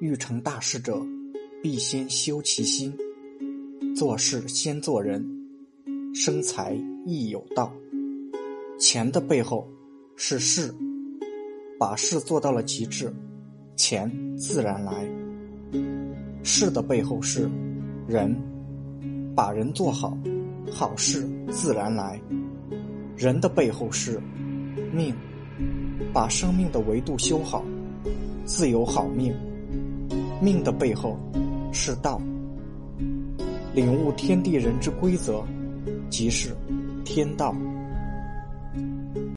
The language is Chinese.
欲成大事者，必先修其心。做事先做人，生财亦有道。钱的背后是事，把事做到了极致，钱自然来。事的背后是人，把人做好，好事自然来。人的背后是命，把生命的维度修好，自有好命。命的背后是道，领悟天地人之规则，即是天道。